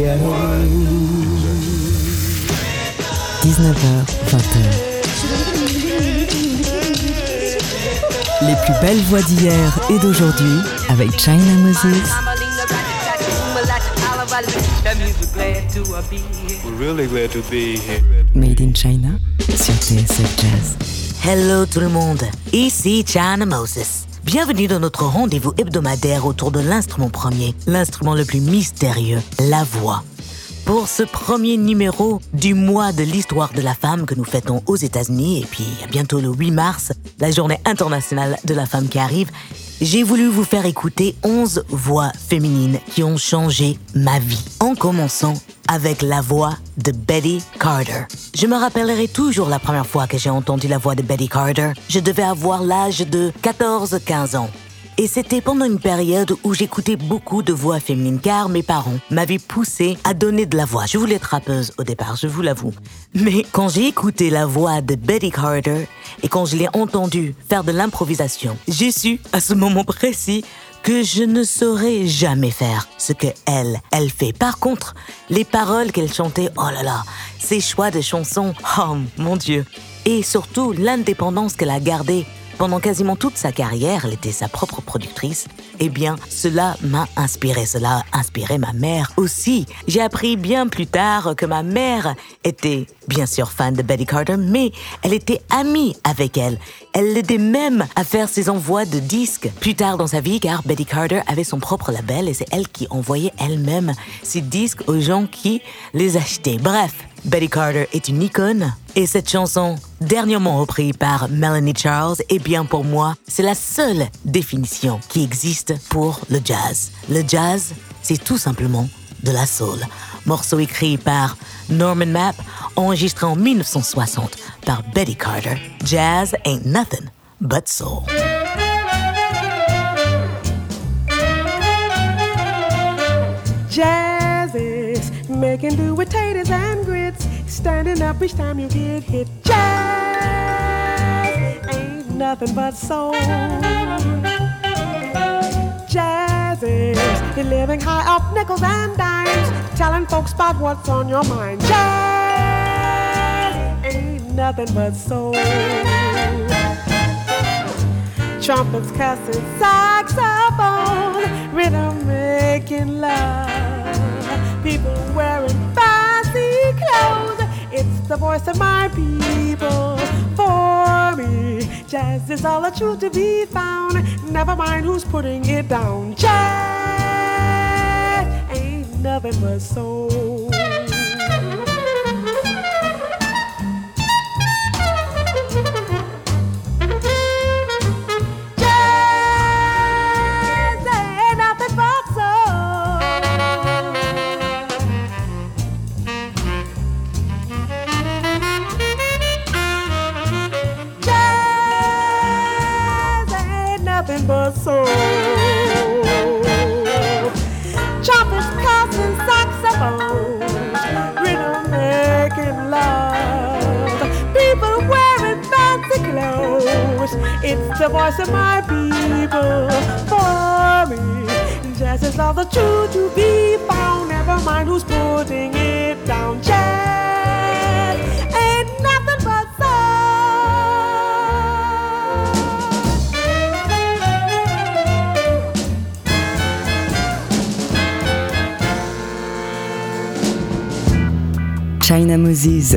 ghetto. 19h, 20h. Les plus belles voix d'hier et d'aujourd'hui avec China Moses. We're really glad to be here. Made in China sur TSF Jazz. Hello tout le monde, ici China Moses. Bienvenue dans notre rendez-vous hebdomadaire autour de l'instrument premier, l'instrument le plus mystérieux, la voix. Pour ce premier numéro du mois de l'histoire de la femme que nous fêtons aux États-Unis, et puis bientôt le 8 mars, la journée internationale de la femme qui arrive, j'ai voulu vous faire écouter 11 voix féminines qui ont changé ma vie. En commençant avec la voix de Betty Carter. Je me rappellerai toujours la première fois que j'ai entendu la voix de Betty Carter. Je devais avoir l'âge de 14-15 ans. Et c'était pendant une période où j'écoutais beaucoup de voix féminines car mes parents m'avaient poussé à donner de la voix. Je voulais être rappeuse au départ, je vous l'avoue. Mais quand j'ai écouté la voix de Betty Carter et quand je l'ai entendue faire de l'improvisation, j'ai su à ce moment précis que je ne saurais jamais faire ce que elle, elle fait. Par contre, les paroles qu'elle chantait, oh là là, ses choix de chansons, oh mon Dieu. Et surtout, l'indépendance qu'elle a gardée pendant quasiment toute sa carrière, elle était sa propre productrice. Eh bien, cela m'a inspiré. Cela a inspiré ma mère aussi. J'ai appris bien plus tard que ma mère était bien sûr fan de Betty Carter, mais elle était amie avec elle. Elle l'aidait même à faire ses envois de disques plus tard dans sa vie, car Betty Carter avait son propre label et c'est elle qui envoyait elle-même ses disques aux gens qui les achetaient. Bref, Betty Carter est une icône et cette chanson, dernièrement reprise par Melanie Charles, eh bien pour moi, c'est la seule définition qui existe pour le jazz. Le jazz, c'est tout simplement de la soul. Morceau écrit par Norman Mapp, enregistré en 1960 par Betty Carter. Jazz ain't nothing but soul. Jazz is making do with standing up each time you get hit. Jazz ain't nothing but soul. Jazz is living high off nickels and dimes, telling folks about what's on your mind. Jazz ain't nothing but soul trumpets, cussing, saxophone, rhythm making love. People wearing fancy clothes. It's the voice of my people. For me, jazz is all the truth to be found. Never mind who's putting it down. Jazz ain't nothing but soul.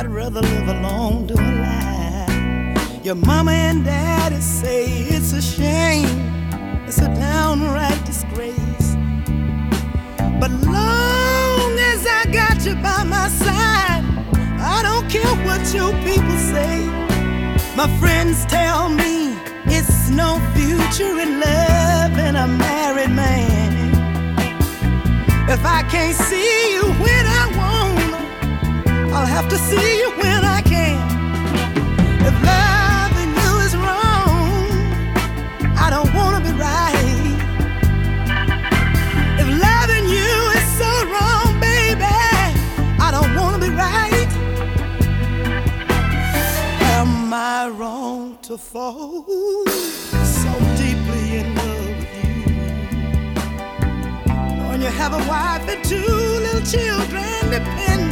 I'd rather live alone to a lie. Your mama and daddy say it's a shame, it's a downright disgrace. But long as I got you by my side, I don't care what you people say. My friends tell me it's no future in love in a married man. If I can't see you when I want, I'll have to see you when I can. If loving you is wrong, I don't wanna be right. If loving you is so wrong, baby, I don't wanna be right. Am I wrong to fall so deeply in love with you? When you have a wife and two little children depending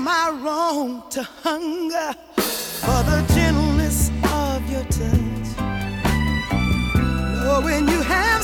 Am I wrong to hunger for the gentleness of your touch? Or when you have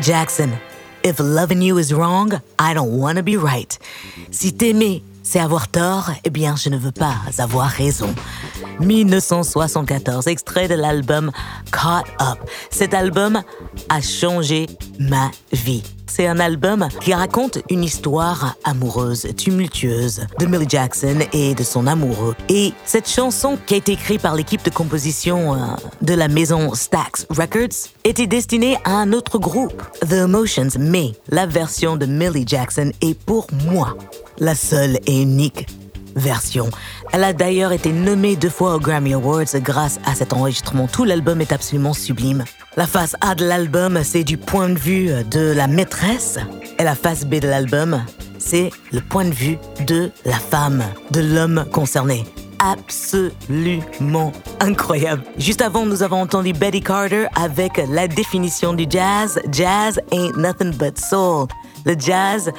Jackson. If loving you is wrong, I don't wanna be right. Si t'aimer, c'est avoir tort, eh bien, je ne veux pas avoir raison. 1974, extrait de l'album Caught Up. Cet album a changé ma vie. C'est un album qui raconte une histoire amoureuse, tumultueuse de Millie Jackson et de son amoureux. Et cette chanson, qui a été écrite par l'équipe de composition euh, de la maison Stax Records, était destinée à un autre groupe, The Emotions, mais la version de Millie Jackson est pour moi la seule et unique version. Elle a d'ailleurs été nommée deux fois aux Grammy Awards grâce à cet enregistrement. Tout l'album est absolument sublime. La face A de l'album, c'est du point de vue de la maîtresse. Et la face B de l'album, c'est le point de vue de la femme, de l'homme concerné. Absolument incroyable. Juste avant, nous avons entendu Betty Carter avec la définition du jazz. Jazz ain't nothing but soul. Le jazz,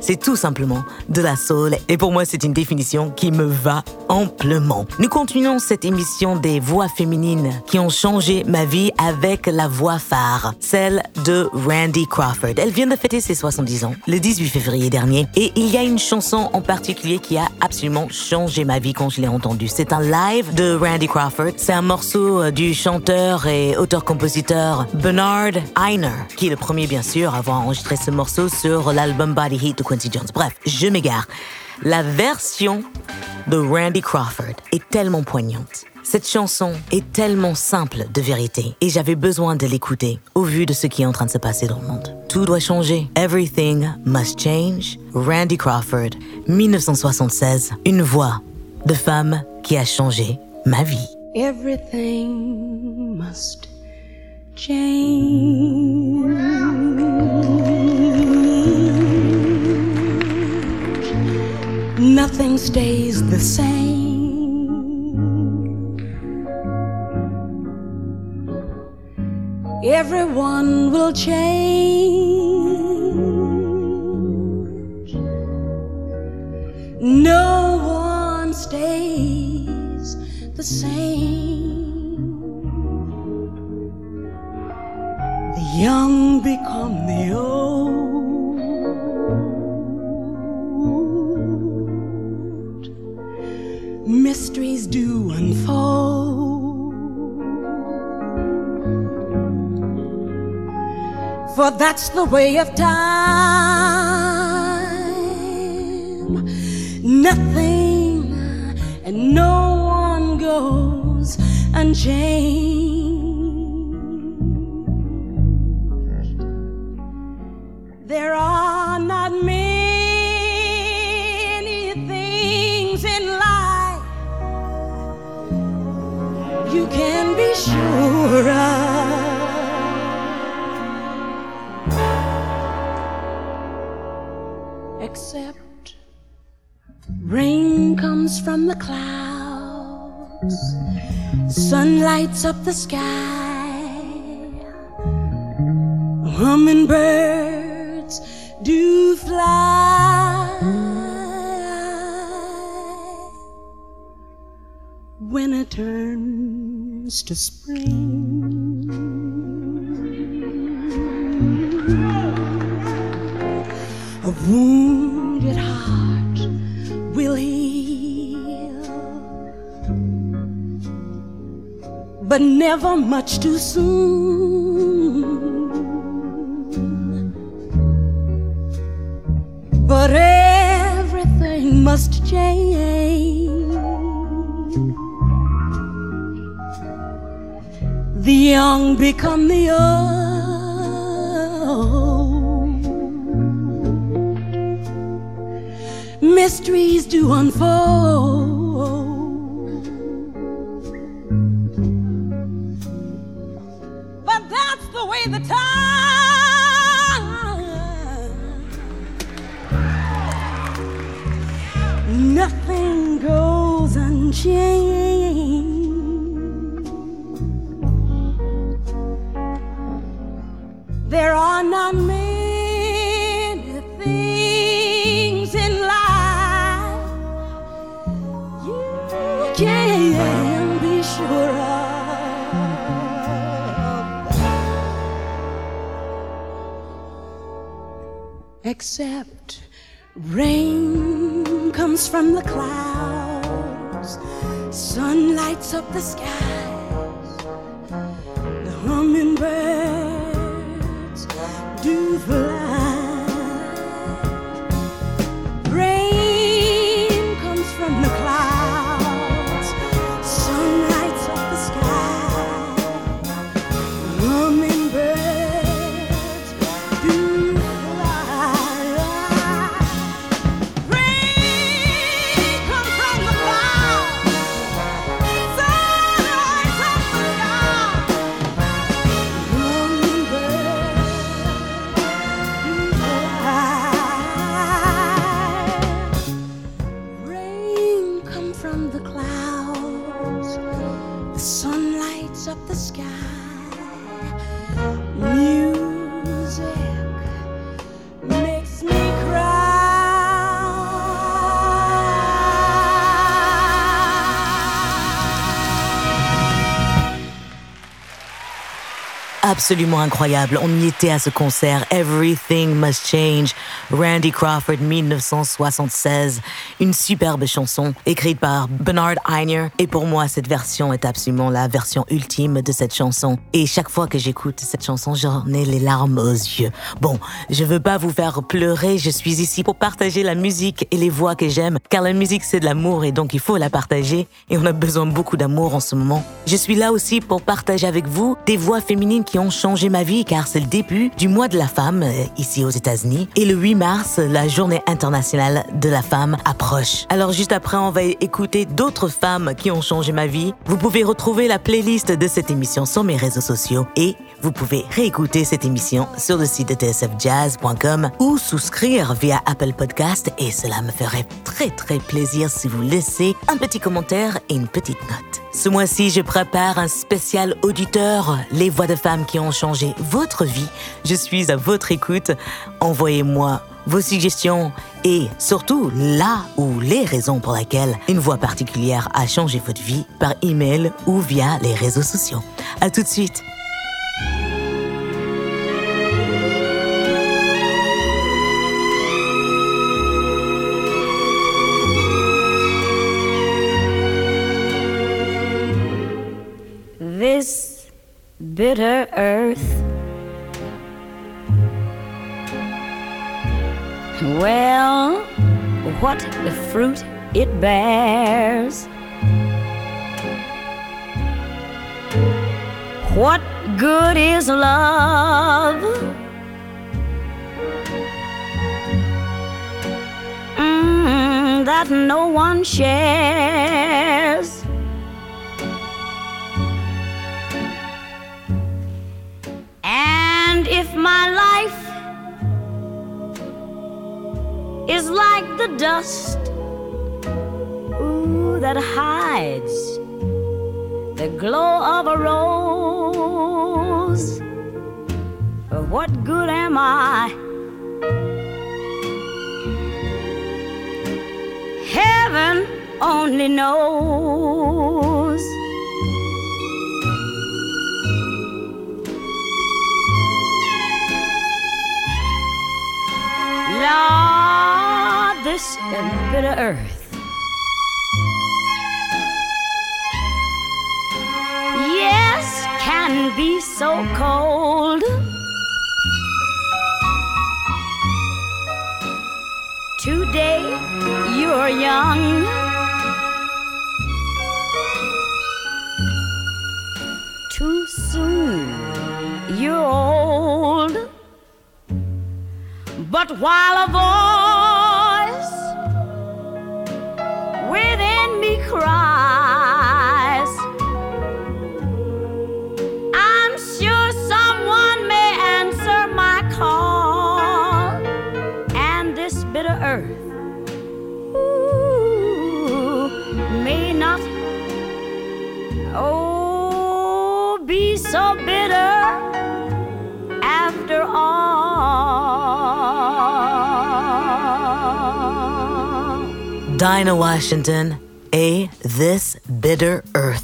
c'est tout simplement de la soul et pour moi c'est une définition qui me va amplement. Nous continuons cette émission des voix féminines qui ont changé ma vie avec la voix phare, celle de Randy Crawford. Elle vient de fêter ses 70 ans le 18 février dernier et il y a une chanson en particulier qui a absolument changé ma vie quand je l'ai entendue. C'est un live de Randy Crawford. C'est un morceau euh, du chanteur et auteur-compositeur Bernard Einer qui est le premier bien sûr à avoir enregistré ce morceau sur l'album Body Heat Quincy Jones. Bref, je m'égare. La version de Randy Crawford est tellement poignante. Cette chanson est tellement simple de vérité et j'avais besoin de l'écouter au vu de ce qui est en train de se passer dans le monde. Tout doit changer. Everything must change. Randy Crawford, 1976. Une voix de femme qui a changé ma vie. Everything must change. Nothing stays the same. Everyone will change. No one stays the same. The young become the old. For that's the way of time. Nothing and no one goes unchanged. There are not many things in life you can be sure of. Comes from the clouds, sun lights up the sky, hummingbirds do fly. When it turns to spring, a but never much too soon. But everything must change. The young become the old. Mysteries do unfold. That's the way the time nothing goes unchanged. Except Rain comes from the clouds, sun lights up the skies, Absolument incroyable. On y était à ce concert. Everything Must Change. Randy Crawford, 1976. Une superbe chanson écrite par Bernard Einer. Et pour moi, cette version est absolument la version ultime de cette chanson. Et chaque fois que j'écoute cette chanson, j'en ai les larmes aux yeux. Bon, je veux pas vous faire pleurer. Je suis ici pour partager la musique et les voix que j'aime. Car la musique, c'est de l'amour et donc il faut la partager. Et on a besoin de beaucoup d'amour en ce moment. Je suis là aussi pour partager avec vous des voix féminines qui ont changé ma vie car c'est le début du mois de la femme euh, ici aux États-Unis. Et le 8 mars, la journée internationale de la femme approche. Alors juste après, on va écouter d'autres femmes qui ont changé ma vie. Vous pouvez retrouver la playlist de cette émission sur mes réseaux sociaux et Vous pouvez réécouter cette émission sur le site de tsfjazz.com ou souscrire via Apple Podcast et cela me ferait très très plaisir si vous laissez un petit commentaire et une petite note. Ce mois-ci, je prépare un spécial auditeur, les voix de femmes qui ont changé votre vie. Je suis à votre écoute. Envoyez-moi vos suggestions et surtout là ou les raisons pour lesquelles une voix particulière a changé votre vie par email ou via les réseaux sociaux. À tout de suite. This bitter earth Well, what the fruit it bears. What good is love? Mm, that no one shares. And if my life is like the dust ooh, that hides the glow of a rose. But What good am I? Heaven only knows. Lord, this bitter earth. Be so cold. Today you're young. Too soon you're old. But while a voice within me cries, Dinah Washington et This Bitter Earth.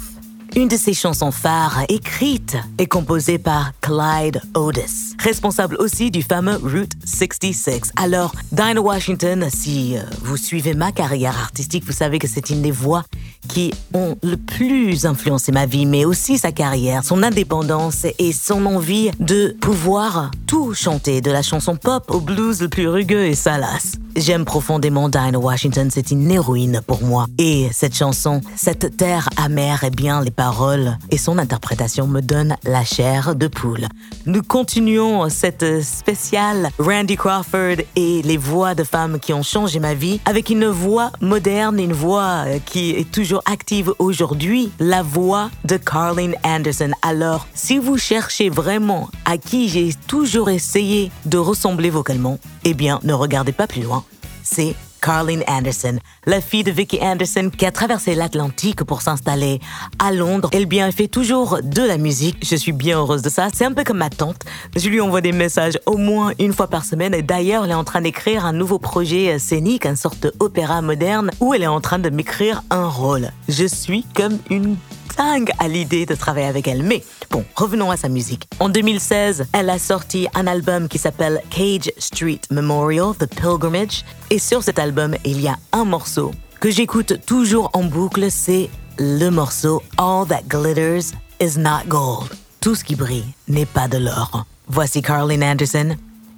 Une de ses chansons phares écrite et composée par Clyde Otis, responsable aussi du fameux Route 66. Alors, Dinah Washington, si euh, vous suivez ma carrière artistique, vous savez que c'est une des voix qui ont le plus influencé ma vie, mais aussi sa carrière, son indépendance et son envie de pouvoir tout chanter, de la chanson pop au blues le plus rugueux et salace. J'aime profondément Dinah Washington, c'est une héroïne pour moi. Et cette chanson, cette terre amère et bien les paroles et son interprétation me donnent la chair de poule. Nous continuons cette spéciale Randy Crawford et les voix de femmes qui ont changé ma vie avec une voix moderne, une voix qui est toujours active aujourd'hui, la voix de Carlin Anderson. Alors, si vous cherchez vraiment à qui j'ai toujours essayé de ressembler vocalement, eh bien, ne regardez pas plus loin. C'est Carlin Anderson, la fille de Vicky Anderson qui a traversé l'Atlantique pour s'installer à Londres. Elle bien fait toujours de la musique. Je suis bien heureuse de ça. C'est un peu comme ma tante. Je lui envoie des messages au moins une fois par semaine. Et d'ailleurs, elle est en train d'écrire un nouveau projet scénique, une sorte d'opéra moderne où elle est en train de m'écrire un rôle. Je suis comme une dingue à l'idée de travailler avec elle. Mais bon, revenons à sa musique. En 2016, elle a sorti un album qui s'appelle Cage Street Memorial, The Pilgrimage. Et sur cet album, il y a un morceau que j'écoute toujours en boucle, c'est le morceau All That Glitters Is Not Gold. Tout ce qui brille n'est pas de l'or. Voici Carlin Anderson,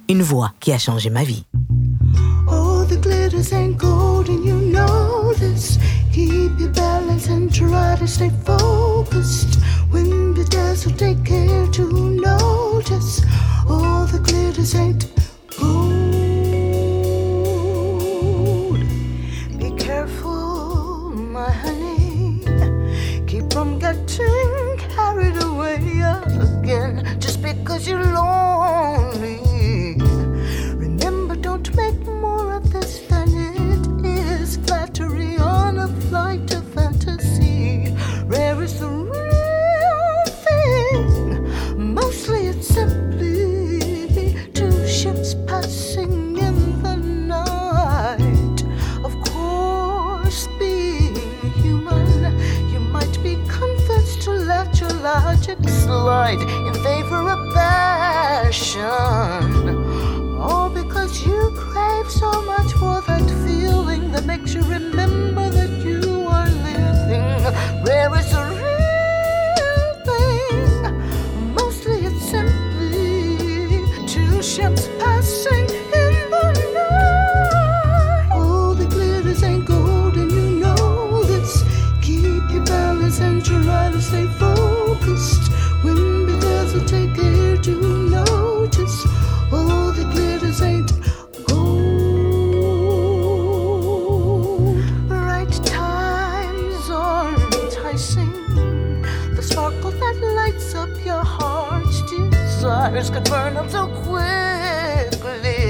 une voix qui a changé ma vie. Oh, the glitters ain't gold, and you know this. Keep your balance and try to stay focused. When the dazzle, take care to notice. All the glitters ain't fires could burn up so quickly.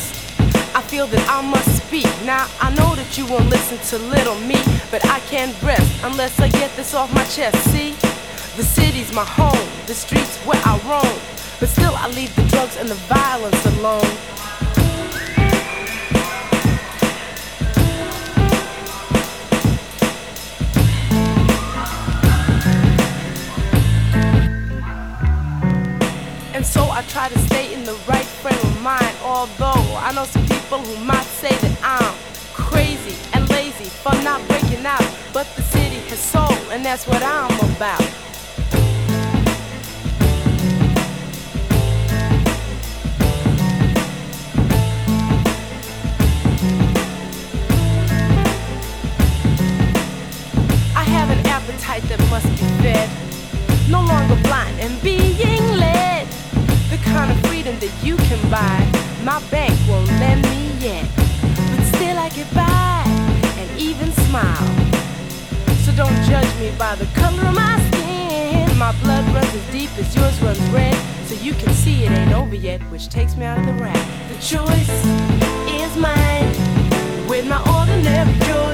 feel that I must speak. Now I know that you won't listen to little me, but I can't rest unless I get this off my chest. See, the city's my home, the streets where I roam, but still I leave the drugs and the violence alone. And so I try to stay in the right frame of mind, although I know some people who might say that I'm crazy and lazy for not breaking out. But the city has soul, and that's what I'm about. Over yet, which takes me out of the rap. The choice is mine. With my ordinary joy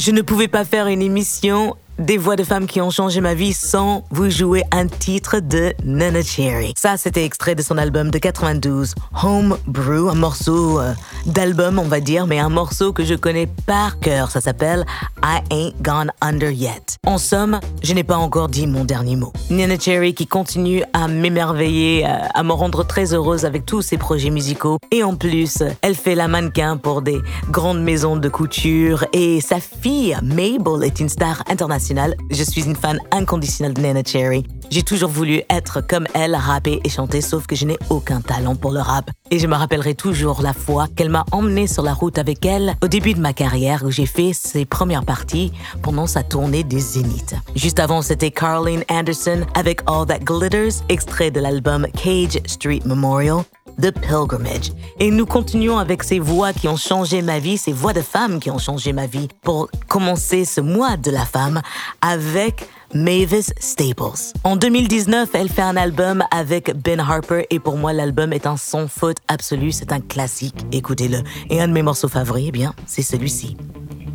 Je ne pouvais pas faire une émission des voix de femmes qui ont changé ma vie sans vous jouer un titre de Nana Cherry. Ça, c'était extrait de son album de 92, Home Brew, un morceau euh, d'album, on va dire, mais un morceau que je connais par cœur. Ça s'appelle I Ain't Gone Under Yet. En somme, je n'ai pas encore dit mon dernier mot. Nana Cherry qui continue à m'émerveiller, euh, à me rendre très heureuse avec tous ses projets musicaux. Et en plus, elle fait la mannequin pour des grandes maisons de couture et sa fille, Mabel, est une star internationale. Je suis une fan inconditionnelle de Nana Cherry. J'ai toujours voulu être comme elle, rapper et chanter, sauf que je n'ai aucun talent pour le rap. Et je me rappellerai toujours la fois qu'elle m'a emmené sur la route avec elle au début de ma carrière où j'ai fait ses premières parties pendant sa tournée des Zénith. Juste avant, c'était Carlene Anderson avec All That Glitters, extrait de l'album Cage Street Memorial. The Pilgrimage. Et nous continuons avec ces voix qui ont changé ma vie, ces voix de femmes qui ont changé ma vie, pour commencer ce mois de la femme avec Mavis Staples. En 2019, elle fait un album avec Ben Harper et pour moi, l'album est un sans faute absolu, c'est un classique, écoutez-le. Et un de mes morceaux favoris, eh bien, c'est celui-ci.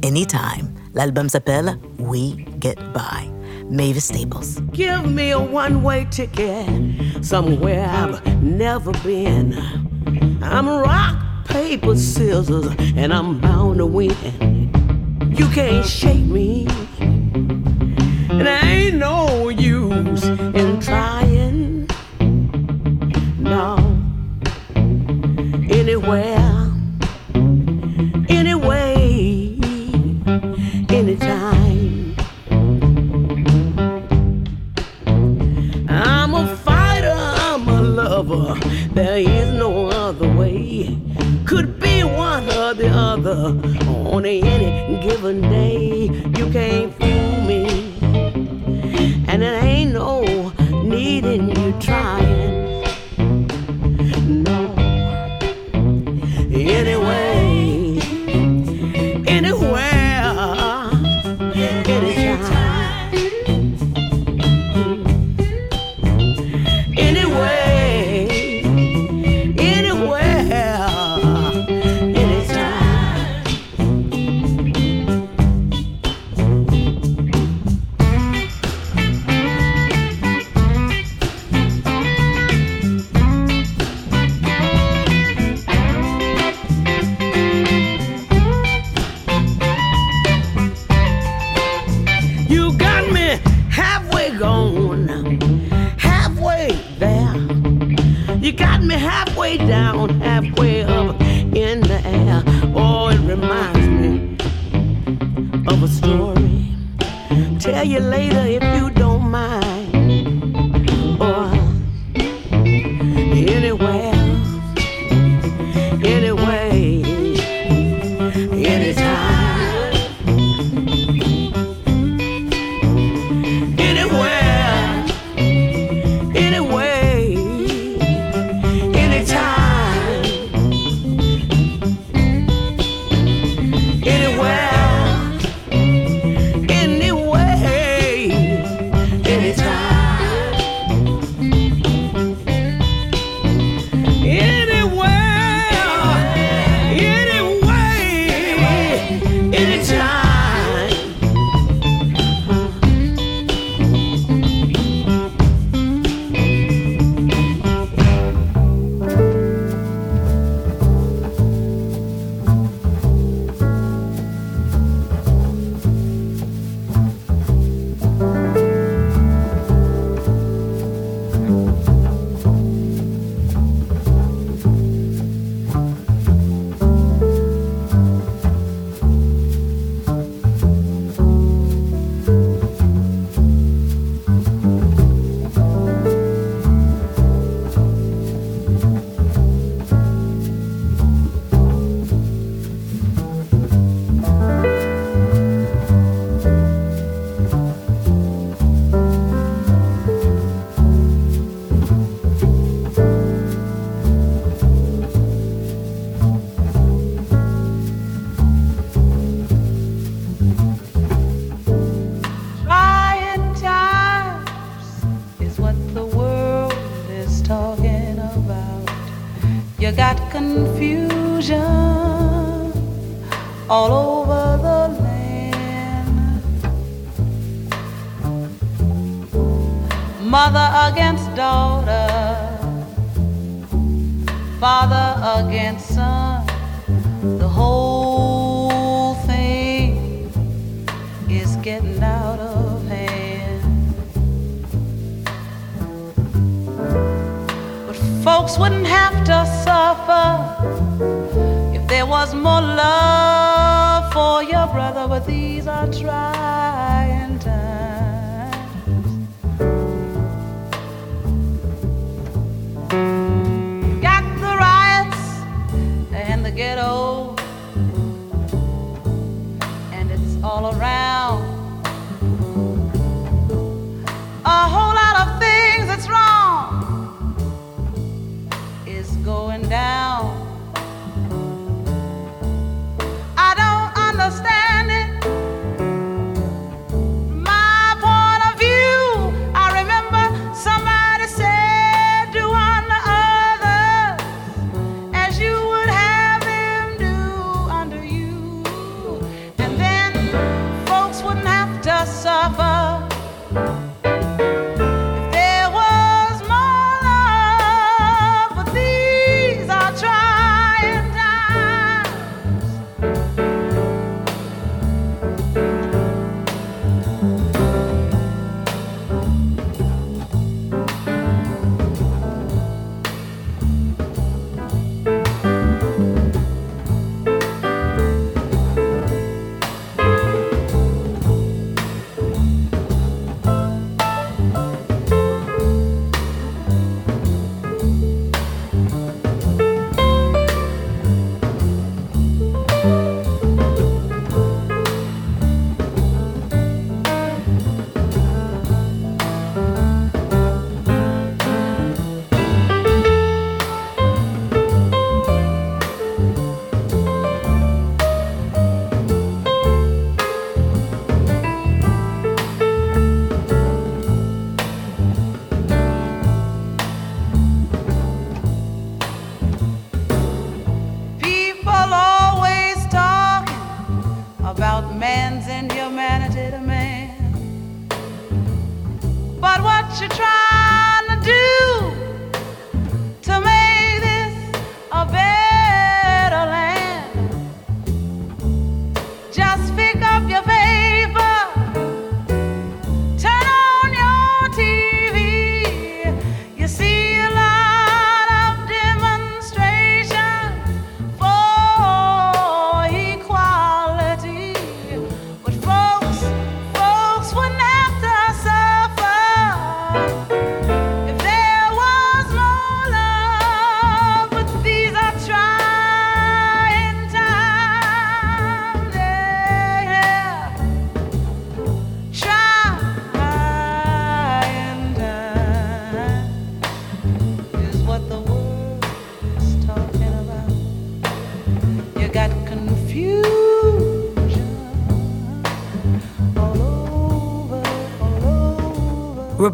Anytime. L'album s'appelle We Get By. Mavis Staples. Give me a one way ticket somewhere I've never been. I'm rock, paper, scissors, and I'm bound to win. You can't shake me, and I ain't no use in trying. No, anywhere, lover. There is no other way. Could be one or the other on any given day. You can't fool me, and it ain't no need in you trying. Folks wouldn't have to suffer if there was more love for your brother, but these are trials.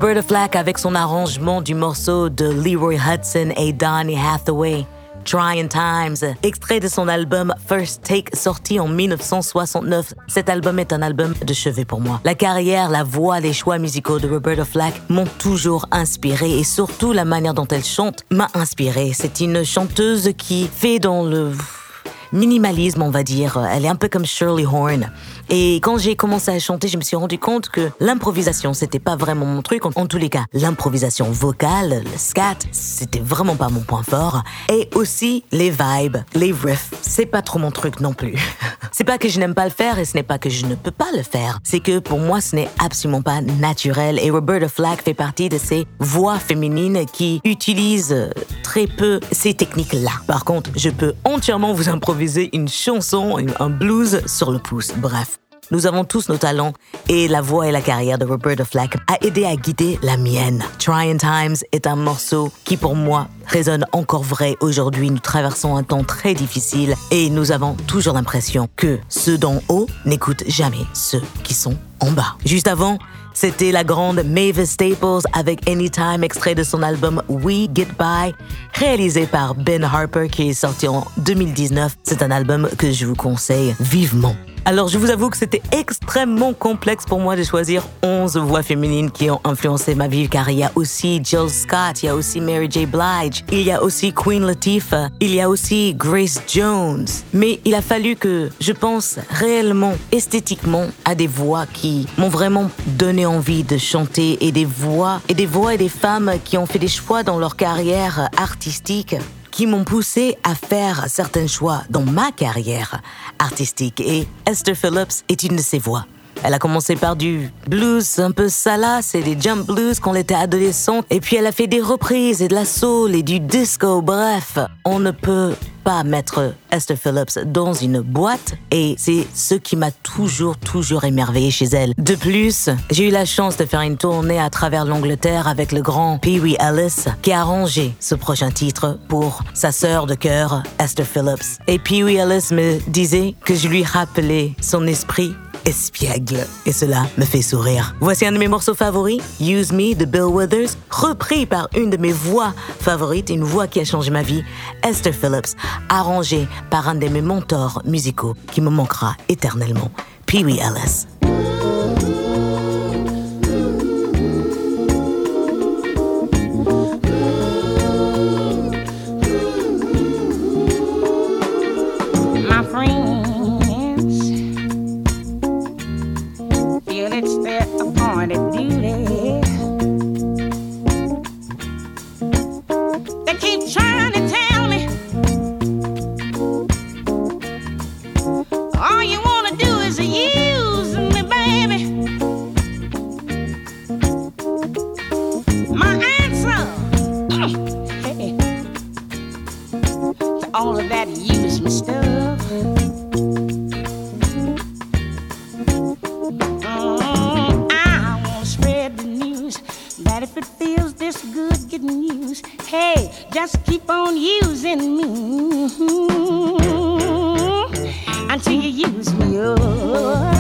Roberta Flack avec son arrangement du morceau de Leroy Hudson et Donny Hathaway. Trying Times, extrait de son album First Take sorti en 1969. Cet album est un album de chevet pour moi. La carrière, la voix, les choix musicaux de Roberta Flack m'ont toujours inspiré et surtout la manière dont elle chante m'a inspiré. C'est une chanteuse qui fait dans le minimalisme, on va dire. Elle est un peu comme Shirley Horn. Et quand j'ai commencé à chanter, je me suis rendu compte que l'improvisation, c'était pas vraiment mon truc. En, tous les cas, l'improvisation vocale, le scat, c'était vraiment pas mon point fort. Et aussi les vibes, les riffs, c'est pas trop mon truc non plus. c'est pas que je n'aime pas le faire et ce n'est pas que je ne peux pas le faire. C'est que pour moi, ce n'est absolument pas naturel. Et Roberta Flack fait partie de ces voix féminines qui utilisent très peu ces techniques-là. Par contre, je peux entièrement vous improviser une chanson, un blues sur le pouce. Bref. Nous avons tous nos talents et la voix et la carrière de Roberta Flack a aidé à guider la mienne. Trying Times est un morceau qui pour moi résonne encore vrai aujourd'hui. Nous traversons un temps très difficile et nous avons toujours l'impression que ceux d'en haut n'écoutent jamais ceux qui sont en bas. Juste avant, c'était la grande Mavis Staples avec Anytime, extrait de son album We Get By, réalisé par Ben Harper qui est sorti en 2019. C'est un album que je vous conseille vivement. Alors je vous avoue que c'était extrêmement complexe pour moi de choisir 11 voix féminines qui ont influencé ma vie car il y a aussi Jill Scott, il y a aussi Mary J. Blige, il y a aussi Queen Latifah, il y a aussi Grace Jones. Mais il a fallu que je pense réellement, esthétiquement à des voix qui m'ont vraiment donné envie de chanter et des voix et des voix et des femmes qui ont fait des choix dans leur carrière artistique qui m'ont poussé à faire certains choix dans ma carrière artistique. Et Esther Phillips est une de ces voix. Elle a commencé par du blues un peu salace et des jump blues quand elle était adolescente. Et puis elle a fait des reprises et de la soul et du disco. Bref, on ne peut pas mettre Esther Phillips dans une boîte et c'est ce qui m'a toujours, toujours émerveillé chez elle. De plus, j'ai eu la chance de faire une tournée à travers l'Angleterre avec le grand Pee Wee Ellis qui a arrangé ce prochain titre pour sa sœur de cœur, Esther Phillips. Et Pee Wee Ellis me disait que je lui rappelais son esprit espiègle. Et cela me fait sourire. Voici un de mes morceaux favoris, Use Me de Bill Withers, repris par une de mes voix favorites, une voix qui a changé ma vie, Esther Phillips, arrangé par un de mes mentors musicaux qui me manquera éternellement, Pee Wee Ellis. trying to tell me all you wanna do is use me, baby. My answer to all of that use me stuff. Mm, if it feels this good getting used. Hey, just keep on using me until you use me. Oh.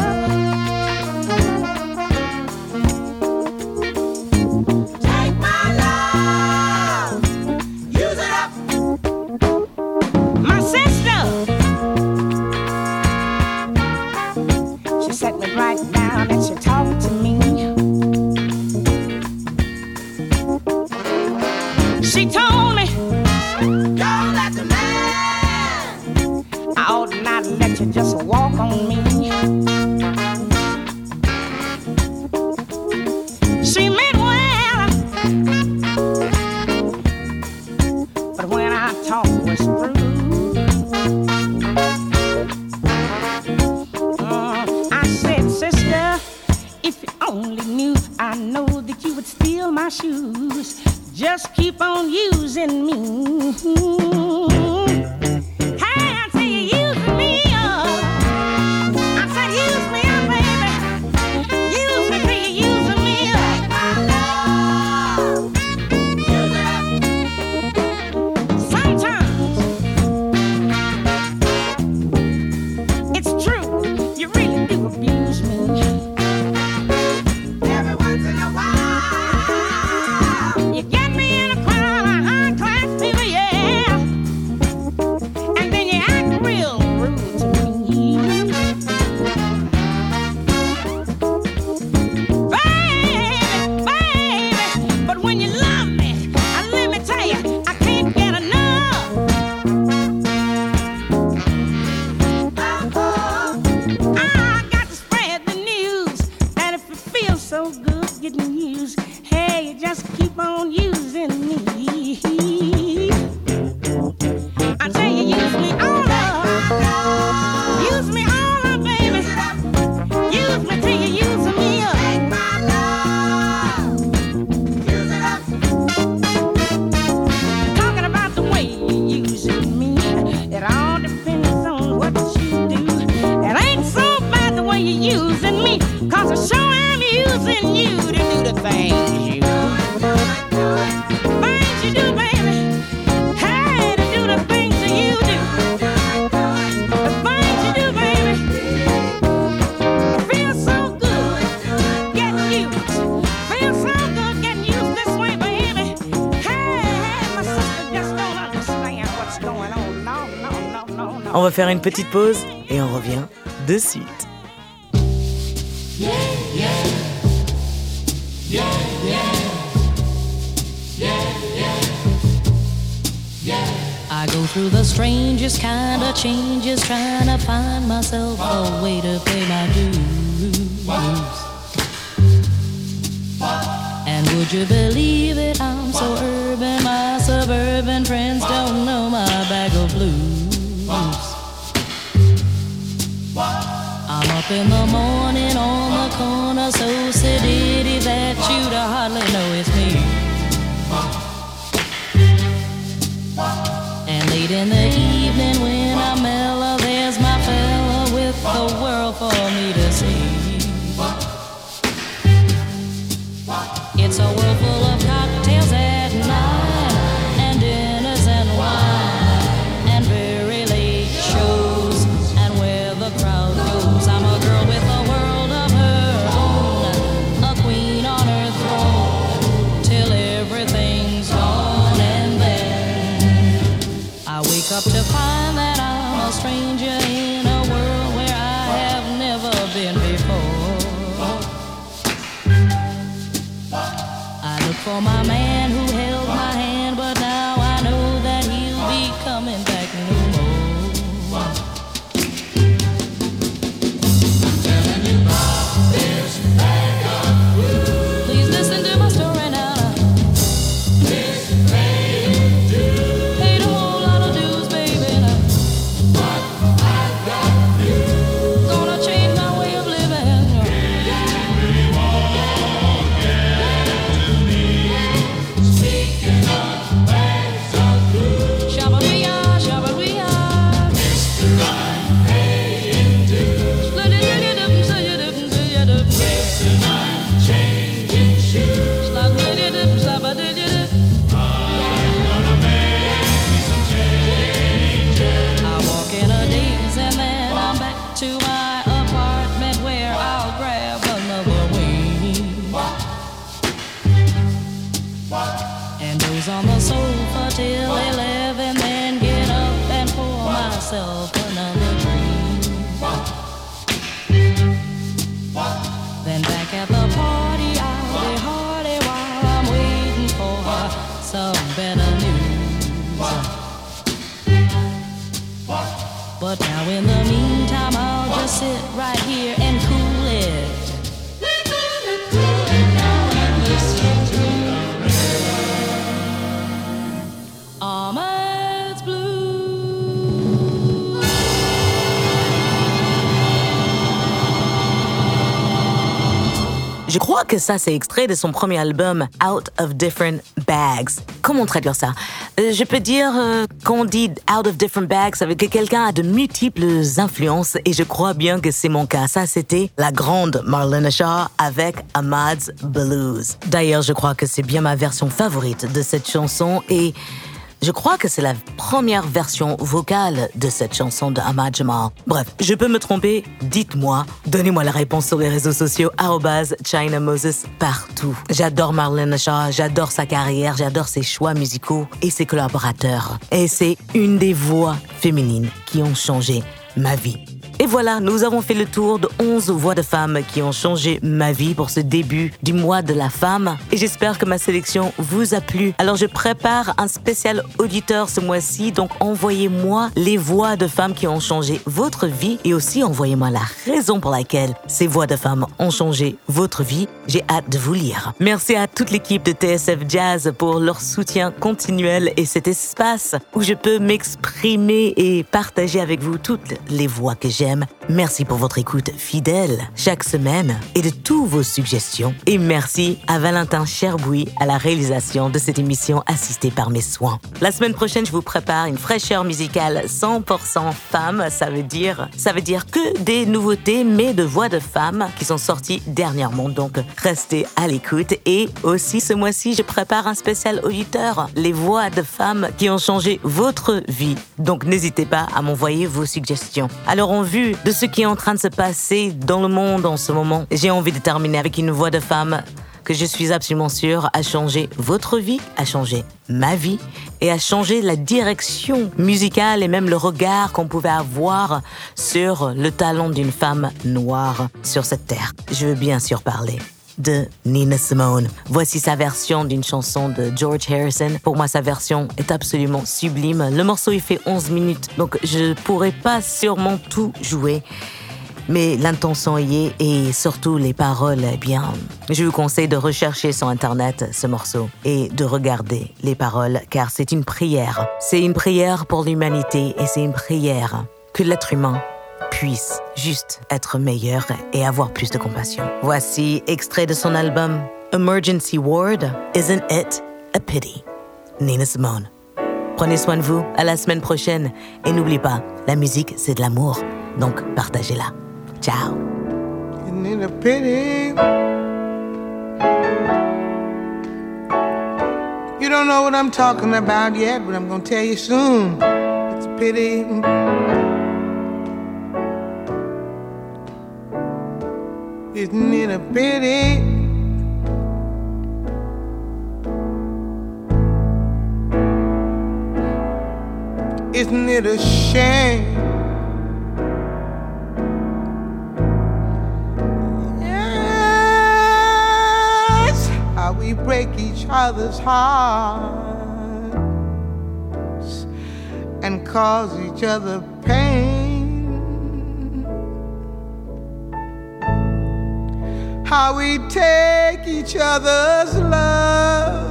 Une petite pause et on revient de suite. I go through the strangest kind of changes trying to find myself a way to pay my dues. And would you believe it? I'm so urban, my suburban friends don't know my bag of blues. Up in the morning on the corner, so sedity that you'd hardly know it's me. And late in the evening when I'm mellow, there's my fella with the world for me to see. Que ça, c'est extrait de son premier album, Out of Different Bags. Comment traduire ça? Euh, Je peux dire euh, qu'on dit Out of Different Bags, dire que quelqu'un a de multiples influences et je crois bien que c'est mon cas. Ça, c'était la grande Marlena Shaw avec Ahmad's Blues. D'ailleurs, je crois que c'est bien ma version favorite de cette chanson et je crois que c'est la première version vocale de cette chanson de Ahmad Jamal. Bref, je peux me tromper, dites-moi, donnez-moi la réponse sur les réseaux sociaux, China Moses partout. J'adore Marlene Shaw, j'adore sa carrière, j'adore ses choix musicaux et ses collaborateurs. Et c'est une des voix féminines qui ont changé ma vie. Et voilà, nous avons fait le tour de 11 voix de femmes qui ont changé ma vie pour ce début du mois de la femme. Et j'espère que ma sélection vous a plu. Alors je prépare un spécial auditeur ce mois-ci, donc envoyez-moi les voix de femmes qui ont changé votre vie et aussi envoyez-moi la raison pour laquelle ces voix de femmes ont changé votre vie. J'ai hâte de vous lire. Merci à toute l'équipe de TSF Jazz pour leur soutien continuel et cet espace où je peux m'exprimer et partager avec vous toutes les voix que j'aime Merci pour votre écoute fidèle chaque semaine et de toutes vos suggestions. Et merci à Valentin Cherbouy à la réalisation de cette émission assistée par mes soins. La semaine prochaine, je vous prépare une fraîcheur musicale 100% femme. Ça veut dire, ça veut dire que des nouveautés, mais de voix de femmes qui sont sorties dernièrement. Donc, restez à l'écoute. Et aussi, ce mois-ci, je prépare un spécial auditeur. Les voix de femmes qui ont changé votre vie. Donc, n'hésitez pas à m'envoyer vos suggestions. Alors, en de ce qui est en train de se passer dans le monde en ce moment, j'ai envie de terminer avec une voix de femme que je suis absolument sûre a changé votre vie, a changé ma vie et a changé la direction musicale et même le regard qu'on pouvait avoir sur le talent d'une femme noire sur cette terre. Je veux bien sûr parler de Nina Simone. Voici sa version d'une chanson de George Harrison. Pour moi, sa version est absolument sublime. Le morceau, il fait 11 minutes, donc je pourrais pas sûrement tout jouer. Mais l'intention y est et surtout les paroles, eh bien, je vous conseille de rechercher sur Internet ce morceau et de regarder les paroles car c'est une prière. C'est une prière pour l'humanité et c'est une prière que l'être humain puisse juste être meilleur et avoir plus de compassion. Voici extrait de son album Emergency Ward, Isn't It a Pity? Nina Simone. Prenez soin de vous, à la semaine prochaine et n'oubliez pas, la musique c'est de l'amour, donc partagez-la. Ciao. You don't know what I'm talking about yet, but I'm gonna tell you soon. It's pity. Isn't it a pity? Isn't it a shame? Yes, how we break each other's hearts and cause each other pain. How we take each other's love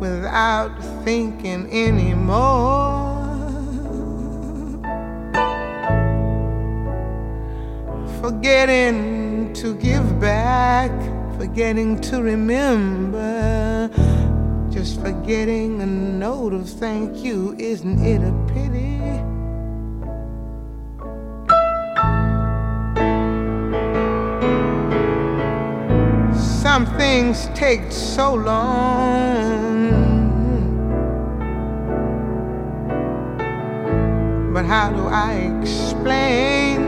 without thinking anymore. Forgetting to give back, forgetting to remember, just forgetting a note of thank you. Isn't it a pity? Things take so long. But how do I explain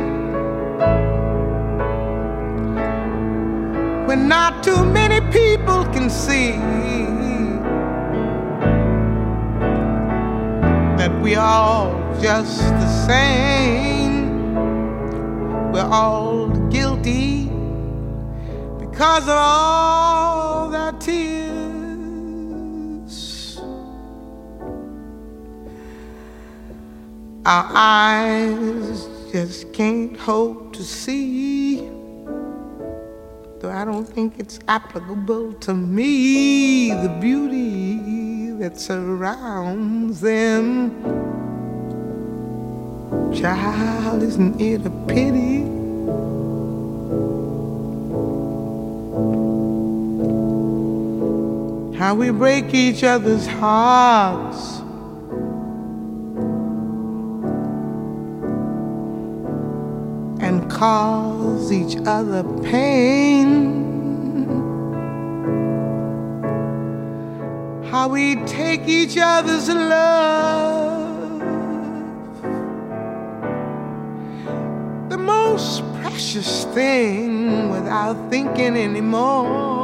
when not too many people can see that we all just the same? We're all because of all their tears. Our eyes just can't hope to see, though I don't think it's applicable to me, the beauty that surrounds them. Child, isn't it a pity? How we break each other's hearts. And cause each other pain. How we take each other's love. The most precious thing without thinking anymore.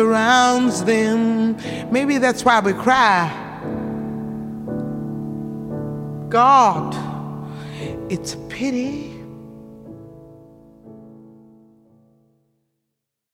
Surrounds them. Maybe that's why we cry. God, it's a pity